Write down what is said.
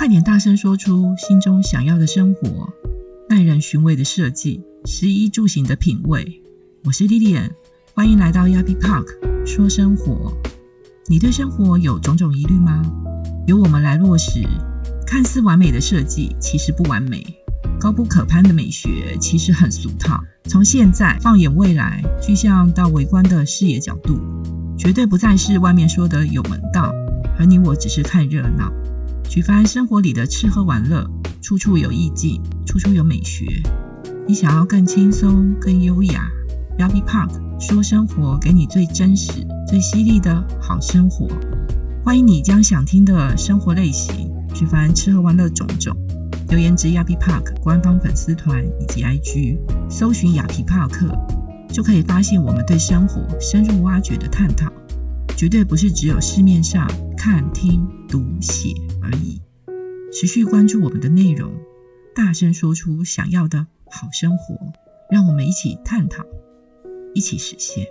快点大声说出心中想要的生活，耐人寻味的设计，食衣住行的品味。我是 Lilian，欢迎来到 Yappy Park 说生活。你对生活有种种疑虑吗？由我们来落实。看似完美的设计，其实不完美；高不可攀的美学，其实很俗套。从现在放眼未来，具象到微观的视野角度，绝对不再是外面说的有门道，而你我只是看热闹。举凡生活里的吃喝玩乐，处处有意境，处处有美学。你想要更轻松、更优雅，Yappy Park 说生活，给你最真实、最犀利的好生活。欢迎你将想听的生活类型。举凡吃喝玩乐种种，留言至亚皮 Park 官方粉丝团以及 IG，搜寻亚皮帕克，就可以发现我们对生活深入挖掘的探讨，绝对不是只有市面上看、听、读、写而已。持续关注我们的内容，大声说出想要的好生活，让我们一起探讨，一起实现。